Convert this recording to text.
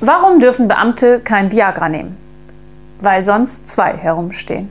Warum dürfen Beamte kein Viagra nehmen? Weil sonst zwei herumstehen.